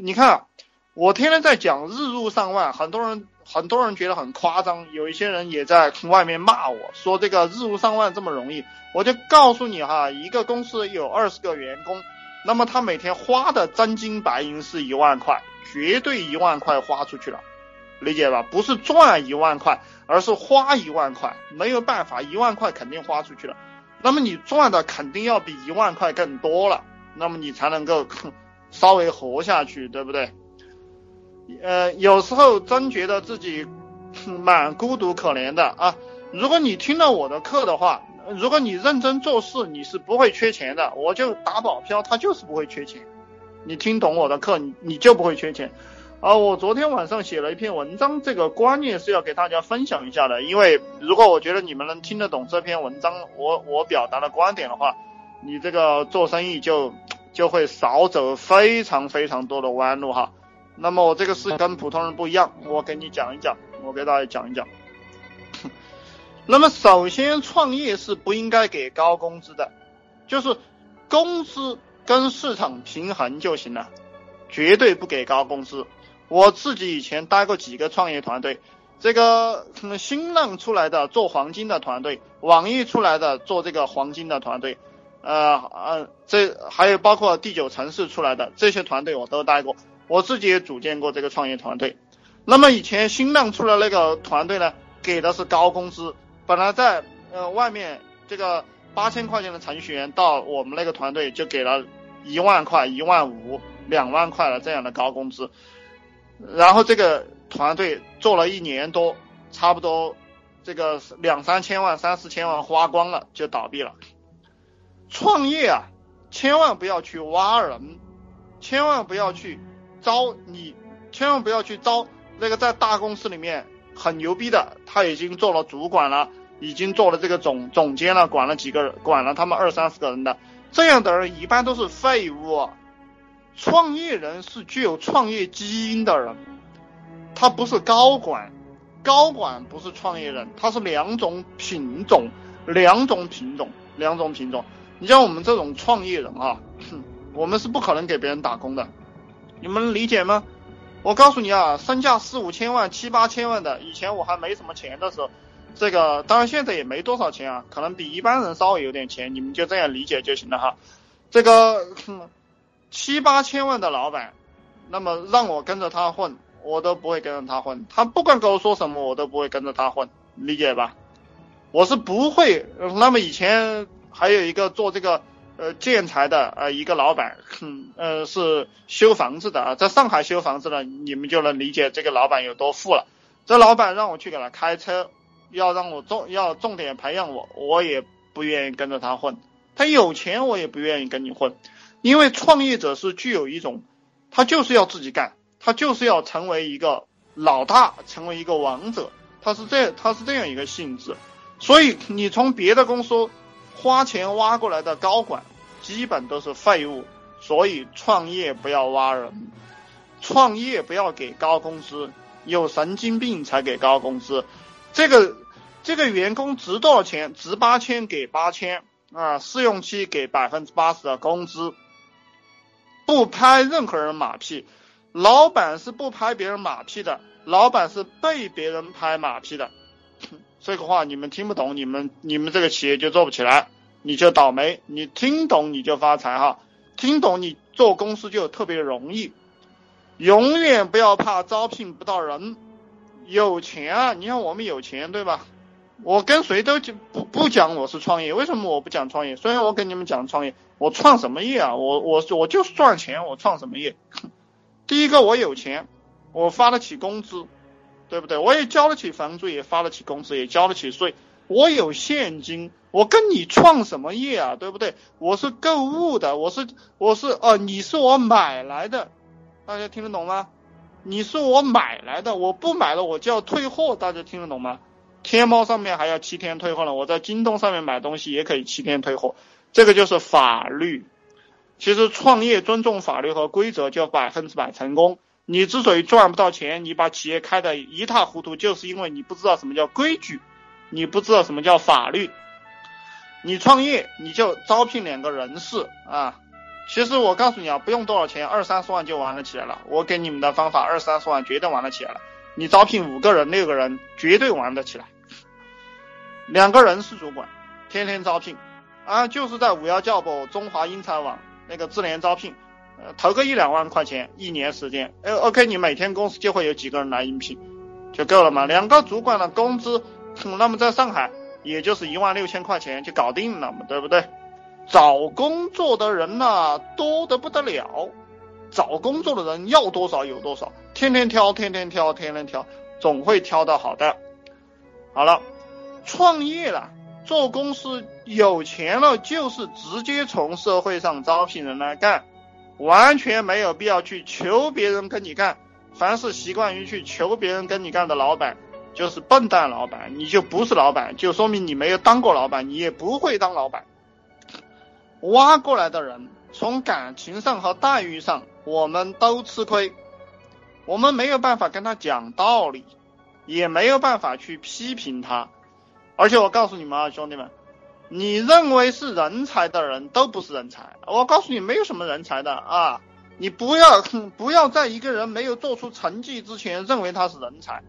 你看，我天天在讲日入上万，很多人很多人觉得很夸张，有一些人也在外面骂我说这个日入上万这么容易。我就告诉你哈，一个公司有二十个员工，那么他每天花的真金白银是一万块，绝对一万块花出去了，理解吧？不是赚一万块，而是花一万块，没有办法，一万块肯定花出去了。那么你赚的肯定要比一万块更多了，那么你才能够 稍微活下去，对不对？呃，有时候真觉得自己蛮孤独可怜的啊。如果你听了我的课的话，如果你认真做事，你是不会缺钱的。我就打保票，他就是不会缺钱。你听懂我的课，你你就不会缺钱。啊，我昨天晚上写了一篇文章，这个观念是要给大家分享一下的。因为如果我觉得你们能听得懂这篇文章，我我表达的观点的话，你这个做生意就就会少走非常非常多的弯路哈。那么我这个是跟普通人不一样，我给你讲一讲，我给大家讲一讲。那么首先创业是不应该给高工资的，就是工资跟市场平衡就行了，绝对不给高工资。我自己以前待过几个创业团队，这个新浪出来的做黄金的团队，网易出来的做这个黄金的团队，呃呃，这还有包括第九城市出来的这些团队我都待过，我自己也组建过这个创业团队。那么以前新浪出来那个团队呢，给的是高工资，本来在呃外面这个八千块钱的程序员到我们那个团队就给了一万块、一万五、两万块的这样的高工资。然后这个团队做了一年多，差不多这个两三千万、三四千万花光了就倒闭了。创业啊，千万不要去挖人，千万不要去招你，千万不要去招那个在大公司里面很牛逼的，他已经做了主管了，已经做了这个总总监了，管了几个人，管了他们二三十个人的，这样的人一般都是废物。创业人是具有创业基因的人，他不是高管，高管不是创业人，他是两种品种，两种品种，两种品种。你像我们这种创业人啊，我们是不可能给别人打工的，你们理解吗？我告诉你啊，身价四五千万、七八千万的，以前我还没什么钱的时候，这个当然现在也没多少钱啊，可能比一般人稍微有点钱，你们就这样理解就行了哈。这个。七八千万的老板，那么让我跟着他混，我都不会跟着他混。他不管跟我说什么，我都不会跟着他混，理解吧？我是不会。那么以前还有一个做这个呃建材的呃一个老板，嗯呃是修房子的啊，在上海修房子的，你们就能理解这个老板有多富了。这老板让我去给他开车，要让我重要重点培养我，我也不愿意跟着他混。他有钱，我也不愿意跟你混。因为创业者是具有一种，他就是要自己干，他就是要成为一个老大，成为一个王者，他是这他是这样一个性质。所以你从别的公司花钱挖过来的高管，基本都是废物。所以创业不要挖人，创业不要给高工资，有神经病才给高工资。这个这个员工值多少钱？值八千给八千啊，试用期给百分之八十的工资。不拍任何人马屁，老板是不拍别人马屁的，老板是被别人拍马屁的。这个话你们听不懂，你们你们这个企业就做不起来，你就倒霉。你听懂你就发财哈，听懂你做公司就特别容易。永远不要怕招聘不到人，有钱啊！你看我们有钱对吧？我跟谁都就不不讲我是创业，为什么我不讲创业？虽然我跟你们讲创业，我创什么业啊？我我我就赚钱，我创什么业？第一个我有钱，我发得起工资，对不对？我也交得起房租，也发得起工资，也交得起税，我有现金，我跟你创什么业啊？对不对？我是购物的，我是我是哦，你是我买来的，大家听得懂吗？你是我买来的，我不买了我就要退货，大家听得懂吗？天猫上面还要七天退货呢，我在京东上面买东西也可以七天退货，这个就是法律。其实创业尊重法律和规则就百分之百成功。你之所以赚不到钱，你把企业开的一塌糊涂，就是因为你不知道什么叫规矩，你不知道什么叫法律。你创业你就招聘两个人事啊，其实我告诉你啊，不用多少钱，二三十万就玩得起来了。我给你们的方法，二三十万绝对玩得起来了。你招聘五个人、六个人，绝对玩得起来。两个人事主管，天天招聘，啊，就是在五幺教博、中华英才网那个智联招聘，呃，投个一两万块钱，一年时间，呃，OK，你每天公司就会有几个人来应聘，就够了嘛。两个主管的工资，那么在上海也就是一万六千块钱就搞定了嘛，对不对？找工作的人呐，多得不得了，找工作的人要多少有多少，天天挑，天天挑，天天挑，总会挑到好的。好了。创业了，做公司有钱了，就是直接从社会上招聘人来干，完全没有必要去求别人跟你干。凡是习惯于去求别人跟你干的老板，就是笨蛋老板，你就不是老板，就说明你没有当过老板，你也不会当老板。挖过来的人，从感情上和待遇上，我们都吃亏，我们没有办法跟他讲道理，也没有办法去批评他。而且我告诉你们啊，兄弟们，你认为是人才的人都不是人才。我告诉你，没有什么人才的啊！你不要 不要在一个人没有做出成绩之前认为他是人才。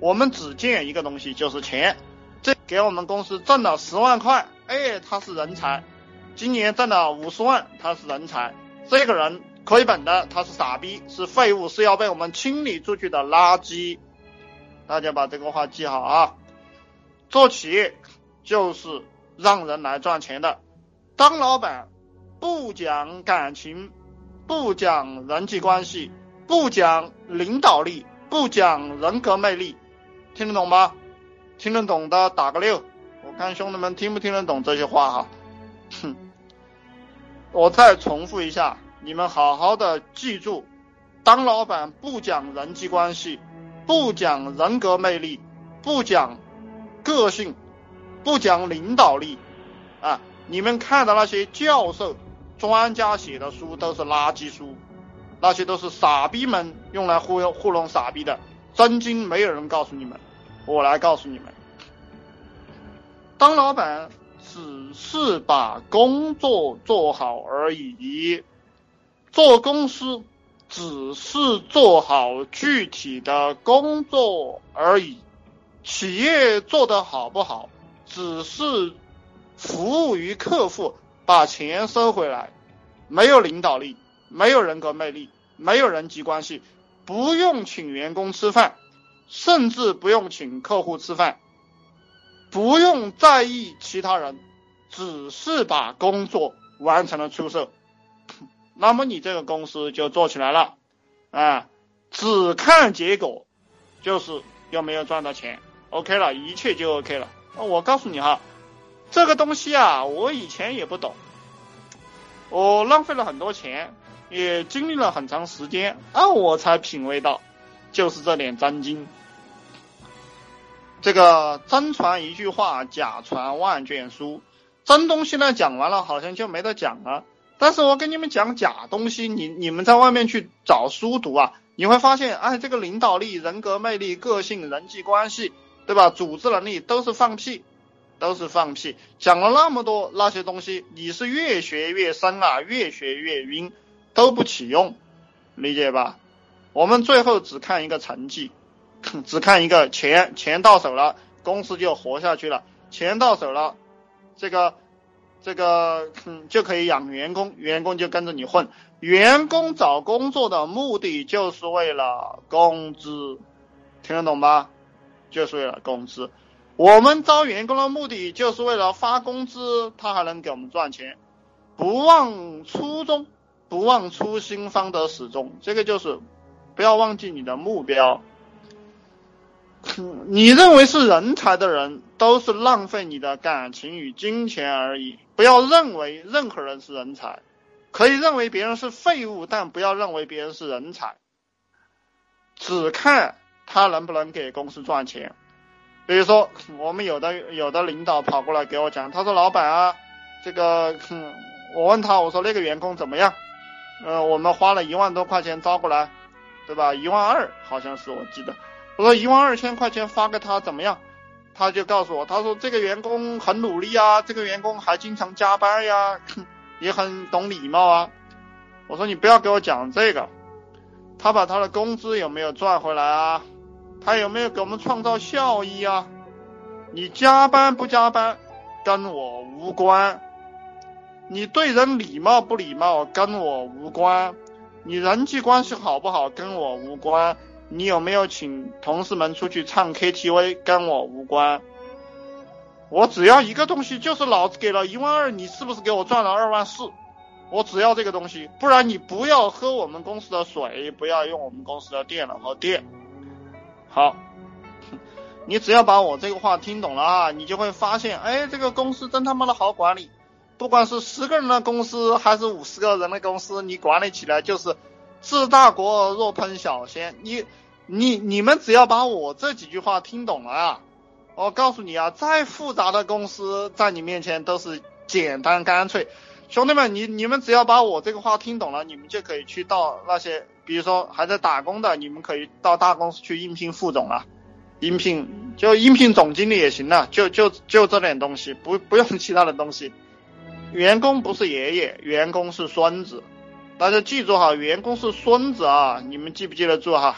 我们只见一个东西，就是钱。这给我们公司挣了十万块，哎，他是人才。今年挣了五十万，他是人才。这个人亏本的，他是傻逼，是废物，是要被我们清理出去的垃圾。大家把这个话记好啊！做企业就是让人来赚钱的，当老板不讲感情，不讲人际关系，不讲领导力，不讲人格魅力，听得懂吗？听得懂的打个六，我看兄弟们听不听得懂这些话哈。哼，我再重复一下，你们好好的记住，当老板不讲人际关系，不讲人格魅力，不讲。个性不讲领导力啊！你们看的那些教授、专家写的书都是垃圾书，那些都是傻逼们用来忽悠糊弄傻逼的，真经没有人告诉你们，我来告诉你们。当老板只是把工作做好而已，做公司只是做好具体的工作而已。企业做得好不好，只是服务于客户，把钱收回来，没有领导力，没有人格魅力，没有人际关系，不用请员工吃饭，甚至不用请客户吃饭，不用在意其他人，只是把工作完成了出色，那么你这个公司就做起来了，啊，只看结果，就是有没有赚到钱。OK 了，一切就 OK 了。我告诉你哈，这个东西啊，我以前也不懂，我浪费了很多钱，也经历了很长时间啊，我才品味到，就是这点真经。这个真传一句话，假传万卷书。真东西呢讲完了，好像就没得讲了。但是我跟你们讲假东西，你你们在外面去找书读啊，你会发现，哎，这个领导力、人格魅力、个性、人际关系。对吧？组织能力都是放屁，都是放屁。讲了那么多那些东西，你是越学越深啊，越学越晕，都不起用，理解吧？我们最后只看一个成绩，只看一个钱，钱到手了，公司就活下去了；钱到手了，这个这个嗯 就可以养员工，员工就跟着你混。员工找工作的目的就是为了工资，听得懂吧？就是为了工资，我们招员工的目的就是为了发工资，他还能给我们赚钱。不忘初衷，不忘初心，方得始终。这个就是不要忘记你的目标。你认为是人才的人，都是浪费你的感情与金钱而已。不要认为任何人是人才，可以认为别人是废物，但不要认为别人是人才。只看。他能不能给公司赚钱？比如说，我们有的有的领导跑过来给我讲，他说：“老板啊，这个，我问他，我说那个员工怎么样？呃，我们花了一万多块钱招过来，对吧？一万二好像是我记得。我说一万二千块钱发给他怎么样？他就告诉我，他说这个员工很努力啊，这个员工还经常加班呀，也很懂礼貌啊。我说你不要给我讲这个，他把他的工资有没有赚回来啊？他有没有给我们创造效益啊？你加班不加班跟我无关，你对人礼貌不礼貌跟我无关，你人际关系好不好跟我无关，你有没有请同事们出去唱 KTV 跟我无关。我只要一个东西，就是老子给了一万二，你是不是给我赚了二万四？我只要这个东西，不然你不要喝我们公司的水，不要用我们公司的电脑和电。好，你只要把我这个话听懂了啊，你就会发现，哎，这个公司真他妈的好管理。不管是十个人的公司还是五十个人的公司，你管理起来就是治大国若烹小鲜。你你你们只要把我这几句话听懂了啊。我告诉你啊，再复杂的公司在你面前都是简单干脆。兄弟们，你你们只要把我这个话听懂了，你们就可以去到那些，比如说还在打工的，你们可以到大公司去应聘副总了，应聘就应聘总经理也行了，就就就这点东西，不不用其他的东西。员工不是爷爷，员工是孙子，大家记住哈，员工是孙子啊，你们记不记得住哈？